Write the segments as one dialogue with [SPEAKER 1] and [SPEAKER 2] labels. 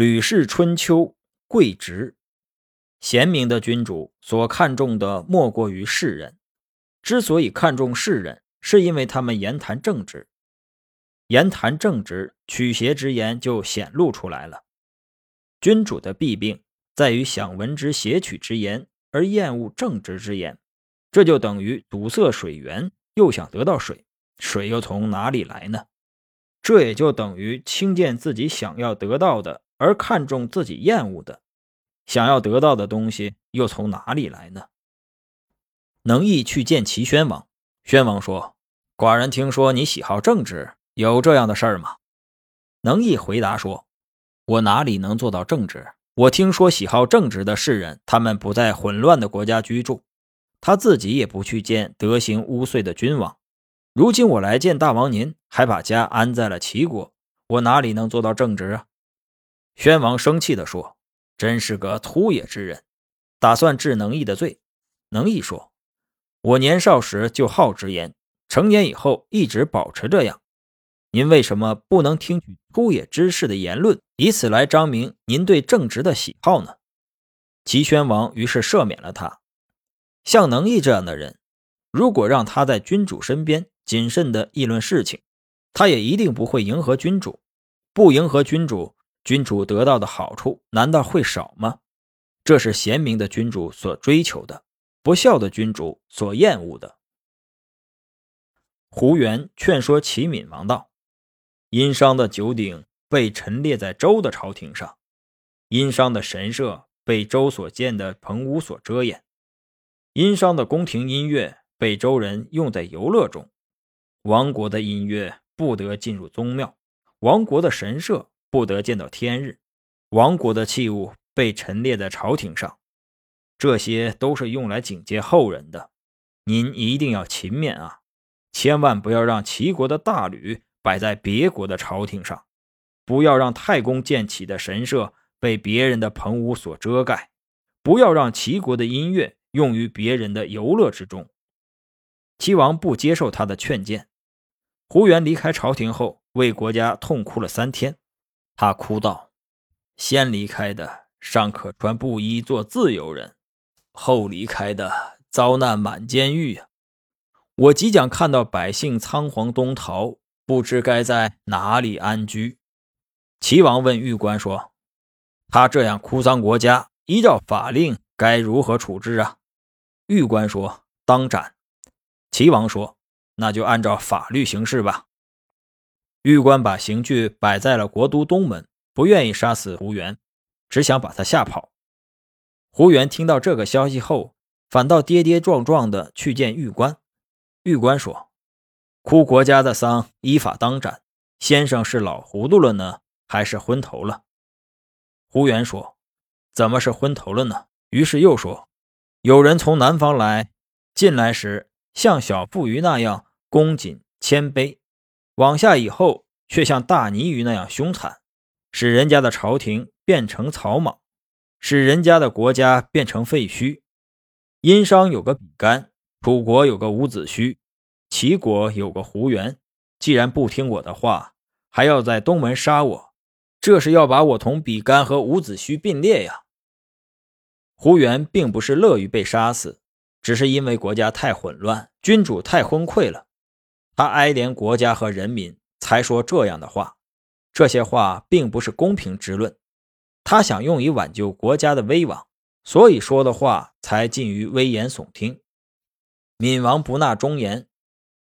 [SPEAKER 1] 吕氏春秋贵直，贤明的君主所看重的莫过于士人。之所以看重士人，是因为他们言谈正直。言谈正直，曲邪之言就显露出来了。君主的弊病在于想闻之邪曲之言，而厌恶正直之言，这就等于堵塞水源，又想得到水，水又从哪里来呢？这也就等于轻贱自己想要得到的。而看重自己厌恶的、想要得到的东西，又从哪里来呢？能毅去见齐宣王，宣王说：“寡人听说你喜好政治，有这样的事儿吗？”能毅回答说：“我哪里能做到政治？我听说喜好政治的士人，他们不在混乱的国家居住，他自己也不去见德行污秽的君王。如今我来见大王您，还把家安在了齐国，我哪里能做到正直啊？”宣王生气地说：“真是个粗野之人，打算治能毅的罪。”能毅说：“我年少时就好直言，成年以后一直保持这样。您为什么不能听取粗野之士的言论，以此来彰明您对正直的喜好呢？”齐宣王于是赦免了他。像能毅这样的人，如果让他在君主身边谨慎地议论事情，他也一定不会迎合君主。不迎合君主。君主得到的好处难道会少吗？这是贤明的君主所追求的，不孝的君主所厌恶的。胡元劝说齐闵王道：“殷商的九鼎被陈列在周的朝廷上，殷商的神社被周所建的棚屋所遮掩，殷商的宫廷音乐被周人用在游乐中，亡国的音乐不得进入宗庙，亡国的神社。”不得见到天日，亡国的器物被陈列在朝廷上，这些都是用来警戒后人的。您一定要勤勉啊，千万不要让齐国的大吕摆在别国的朝廷上，不要让太公建起的神社被别人的棚屋所遮盖，不要让齐国的音乐用于别人的游乐之中。齐王不接受他的劝谏，胡元离开朝廷后，为国家痛哭了三天。他哭道：“先离开的尚可穿布衣做自由人，后离开的遭难满监狱呀！我即将看到百姓仓皇东逃，不知该在哪里安居。”齐王问玉官说：“他这样哭丧国家，依照法令该如何处置啊？”玉官说：“当斩。”齐王说：“那就按照法律行事吧。”玉官把刑具摆在了国都东门，不愿意杀死胡元，只想把他吓跑。胡元听到这个消息后，反倒跌跌撞撞的去见玉官。玉官说：“哭国家的丧，依法当斩。先生是老糊涂了呢，还是昏头了？”胡元说：“怎么是昏头了呢？”于是又说：“有人从南方来，进来时像小妇孺那样恭谨谦卑。”往下以后，却像大泥鱼那样凶残，使人家的朝廷变成草莽，使人家的国家变成废墟。殷商有个比干，楚国有个伍子胥，齐国有个胡元。既然不听我的话，还要在东门杀我，这是要把我同比干和伍子胥并列呀！胡元并不是乐于被杀死，只是因为国家太混乱，君主太昏聩了。他哀怜国家和人民，才说这样的话。这些话并不是公平之论，他想用以挽救国家的威望，所以说的话才近于危言耸听。闵王不纳忠言，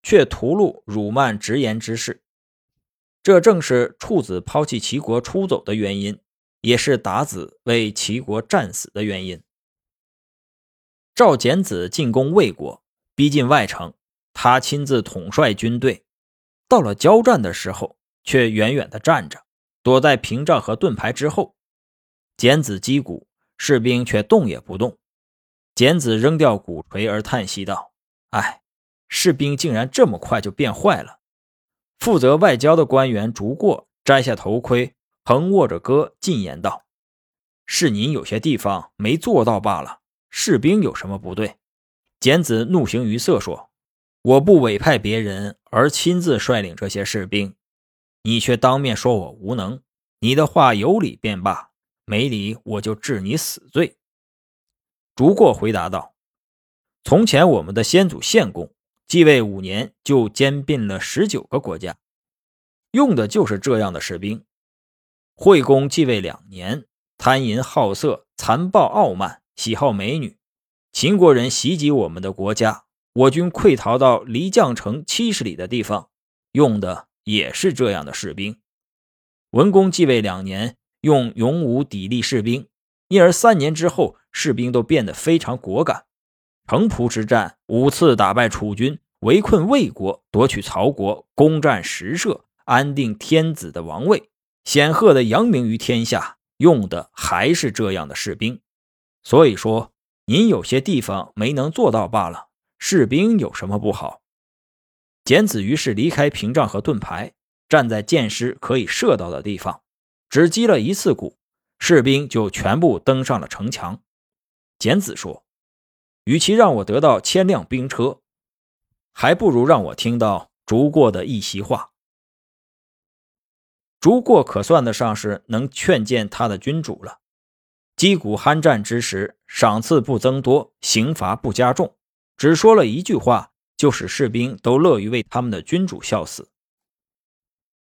[SPEAKER 1] 却屠戮辱慢直言之士，这正是处子抛弃齐国出走的原因，也是达子为齐国战死的原因。赵简子进攻魏国，逼近外城。他亲自统帅军队，到了交战的时候，却远远地站着，躲在屏障和盾牌之后。简子击鼓，士兵却动也不动。简子扔掉鼓槌而叹息道：“哎，士兵竟然这么快就变坏了。”负责外交的官员逐过摘下头盔，横握着戈，进言道：“是您有些地方没做到罢了。士兵有什么不对？”简子怒形于色说。我不委派别人，而亲自率领这些士兵，你却当面说我无能，你的话有理便罢，没理我就治你死罪。”竹过回答道：“从前我们的先祖献公继位五年，就兼并了十九个国家，用的就是这样的士兵。惠公继位两年，贪淫好色，残暴傲慢，喜好美女。秦国人袭击我们的国家，我军溃逃到离绛城七十里的地方，用的也是这样的士兵。文公继位两年，用勇武砥砺士兵，因而三年之后，士兵都变得非常果敢。城濮之战五次打败楚军，围困魏国，夺取曹国，攻占石舍，安定天子的王位，显赫的扬名于天下，用的还是这样的士兵。所以说。您有些地方没能做到罢了，士兵有什么不好？简子于是离开屏障和盾牌，站在箭矢可以射到的地方，只击了一次鼓，士兵就全部登上了城墙。简子说：“与其让我得到千辆兵车，还不如让我听到竹过的一席话。竹过可算得上是能劝谏他的君主了。”击鼓酣战之时，赏赐不增多，刑罚不加重，只说了一句话，就使士兵都乐于为他们的君主效死。